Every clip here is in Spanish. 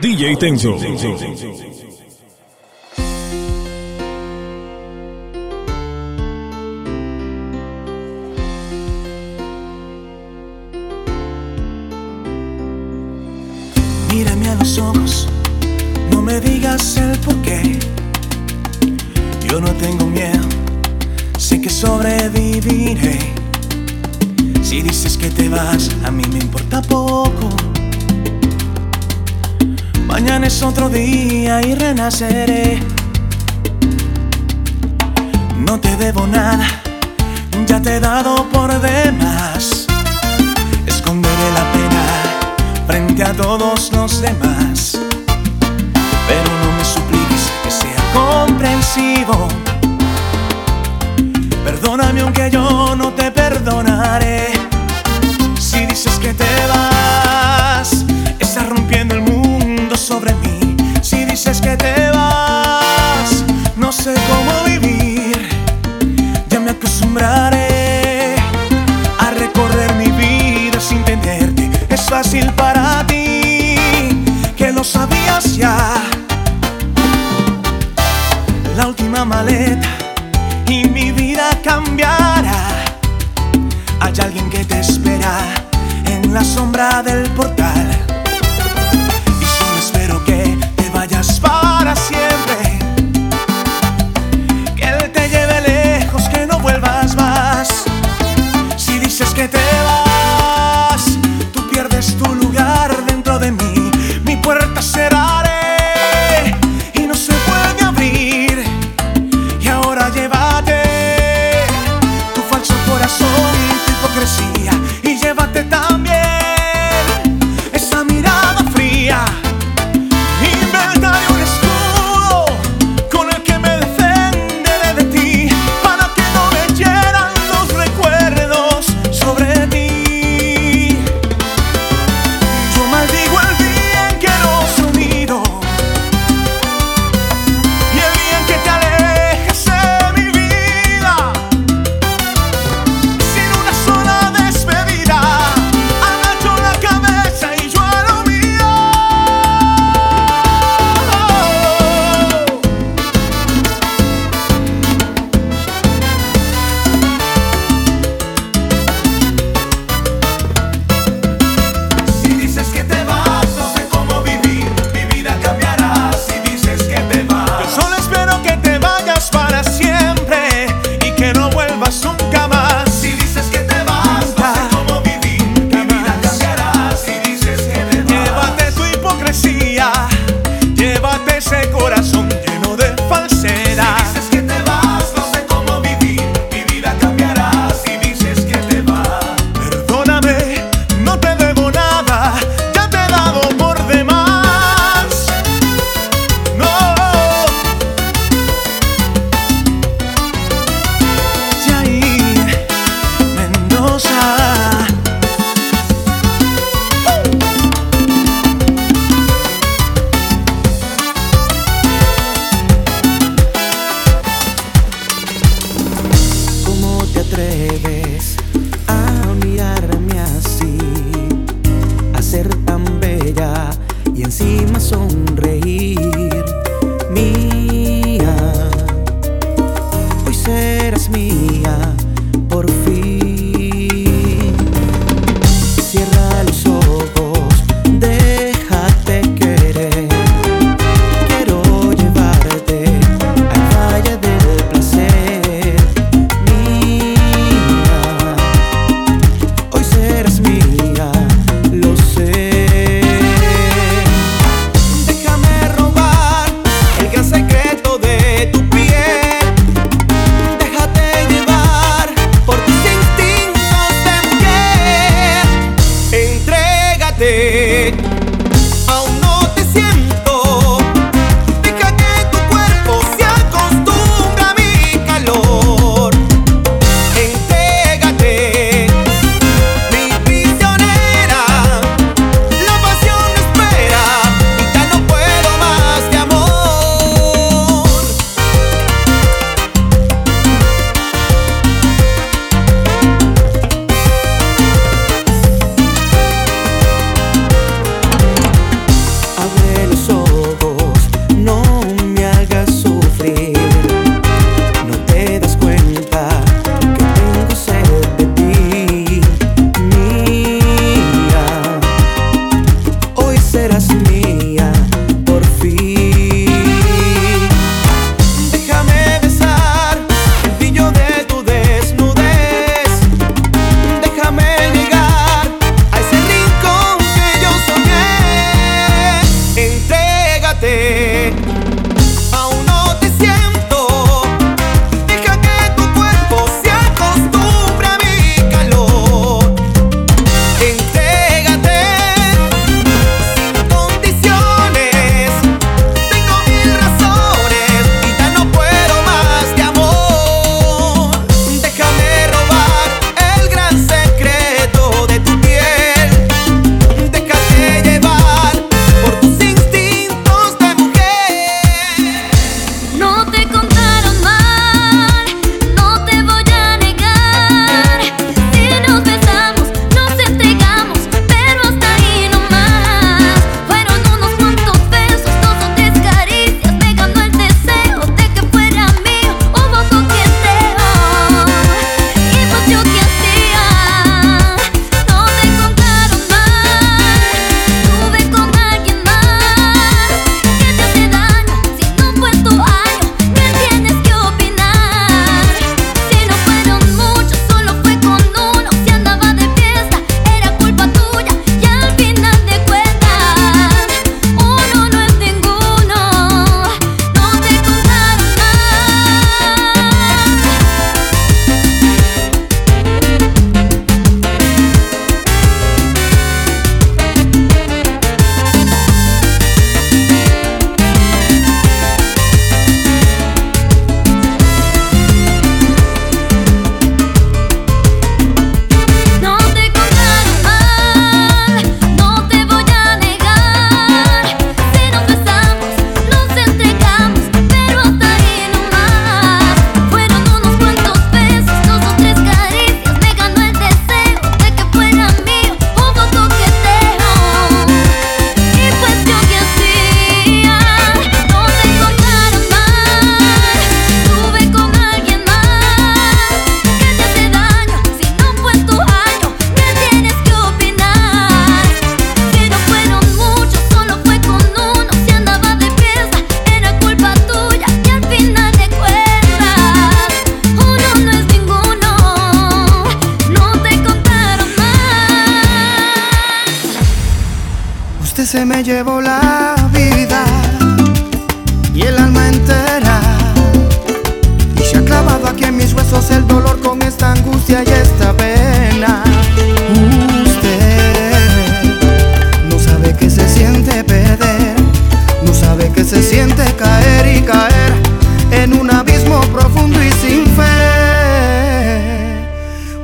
DJ Tenso. Mírame a los ojos, no me digas el porqué. Yo no tengo miedo, sé que sobreviviré. Si dices que te vas, a mí es otro día y renaceré. No te debo nada, ya te he dado por demás. Esconderé la pena frente a todos los demás. Pero no me supliques que sea comprensivo. Perdóname aunque yo no te perdonaré. Si dices que te vas. La última maleta y mi vida cambiará. Hay alguien que te espera en la sombra del portal. Y solo espero que te vayas para siempre. Que él te lleve lejos, que no vuelvas más. Si dices que te vas.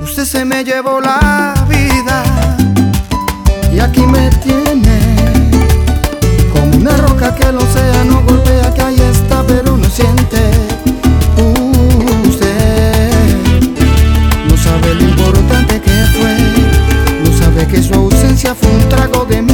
Usted se me llevó la vida y aquí me tiene como una roca que el océano golpea que ahí está pero no siente. Usted no sabe lo importante que fue, no sabe que su ausencia fue un trago de mí.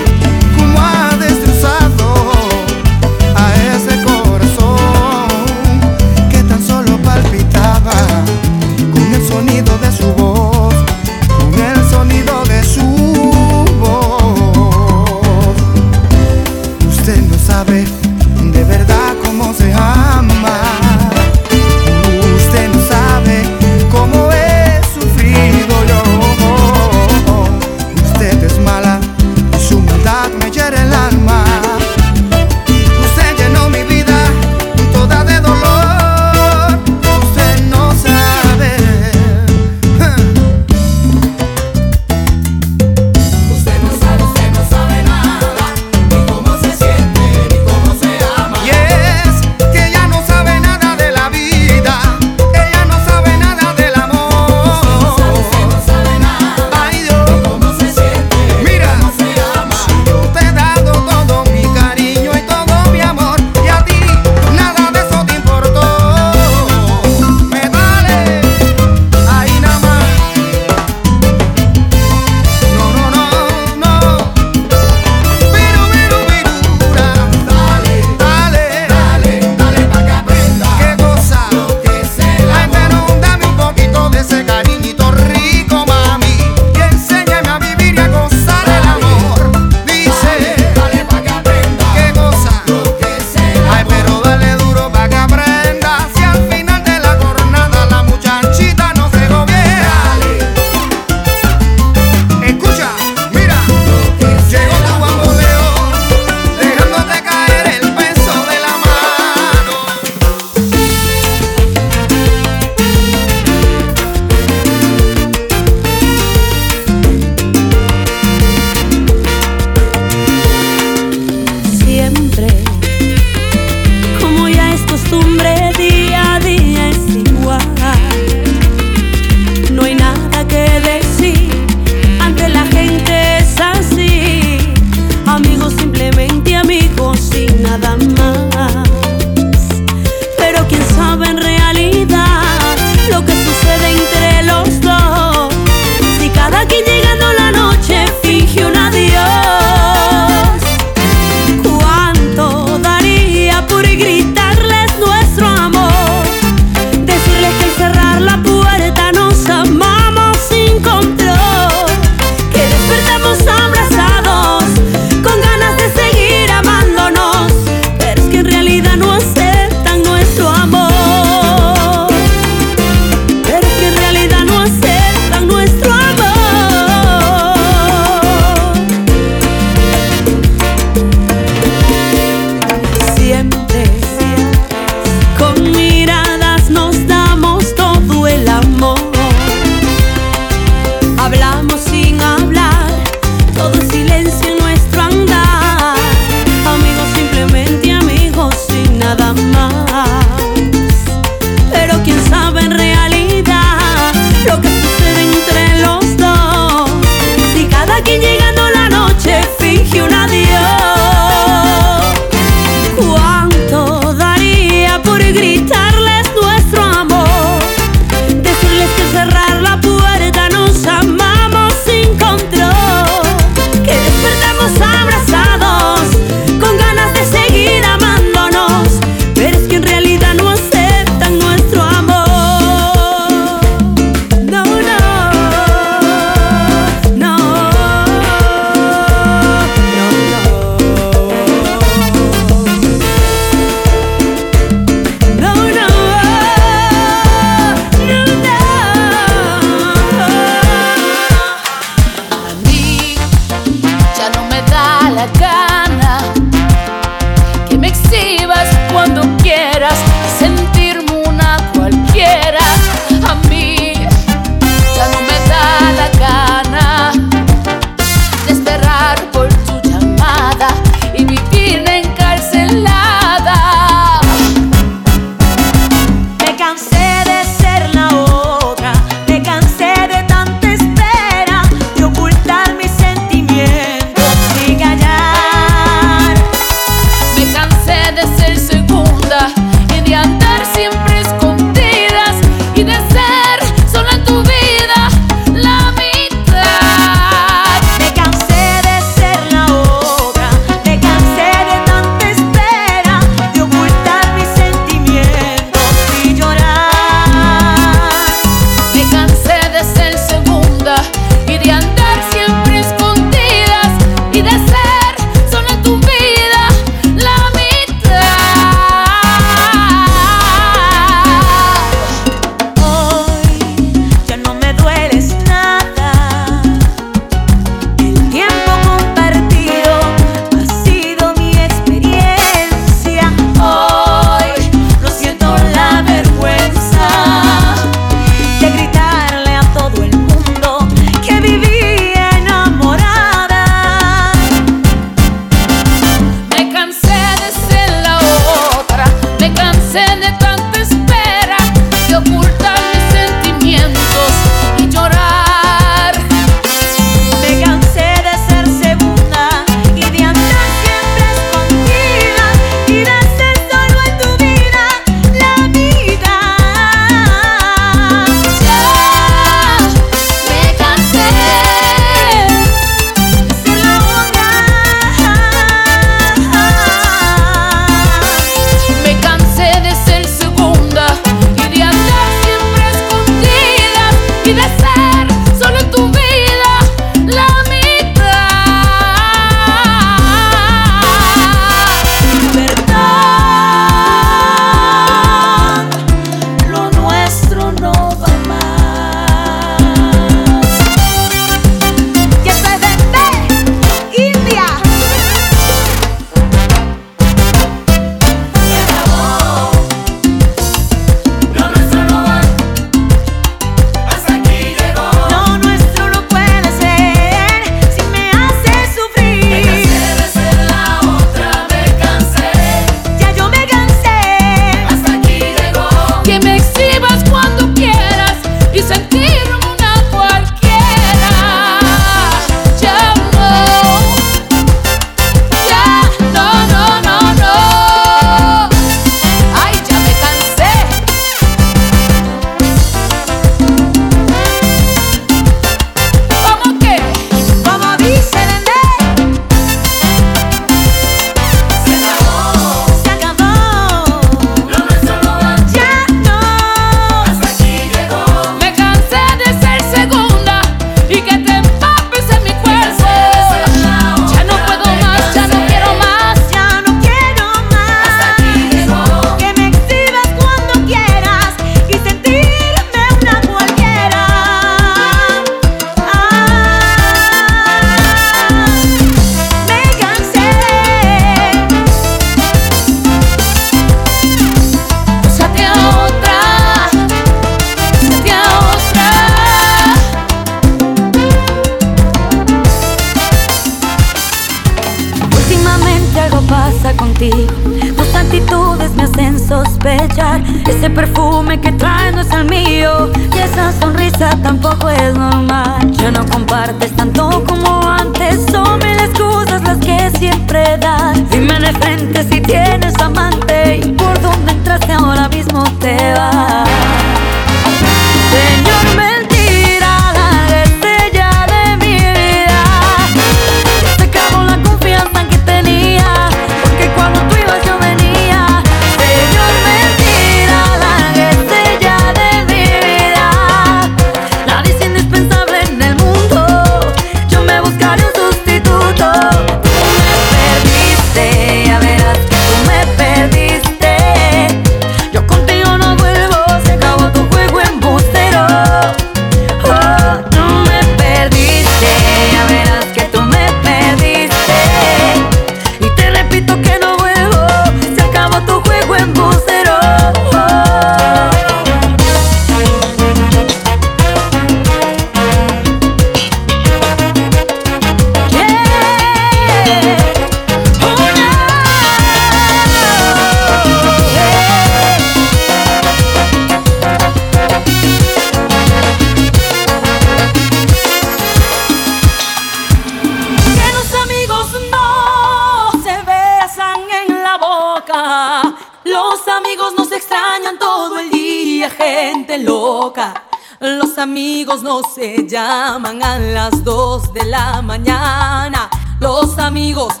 Amigos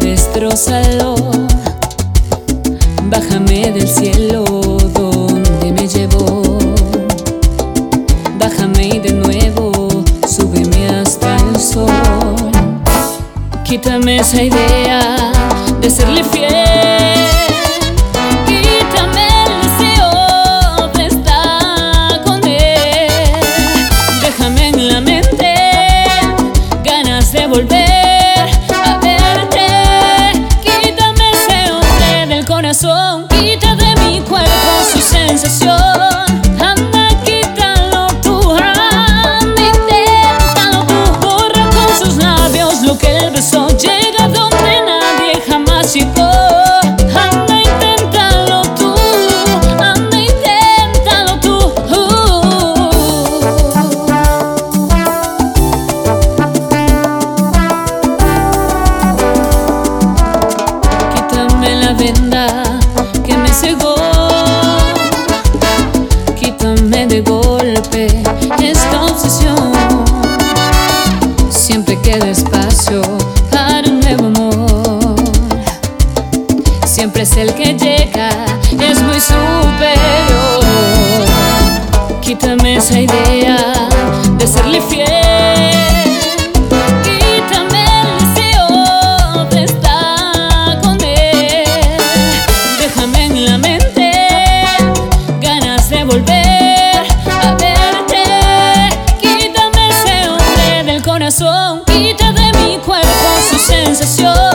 destrozalo. Bájame del cielo donde me llevó. Bájame y de nuevo, súbeme hasta el sol. Quítame esa idea de serle fiel. quita de mi cuerpo su sensación.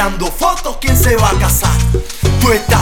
Tirando fotos ¿Quién se va a casar? Tú estás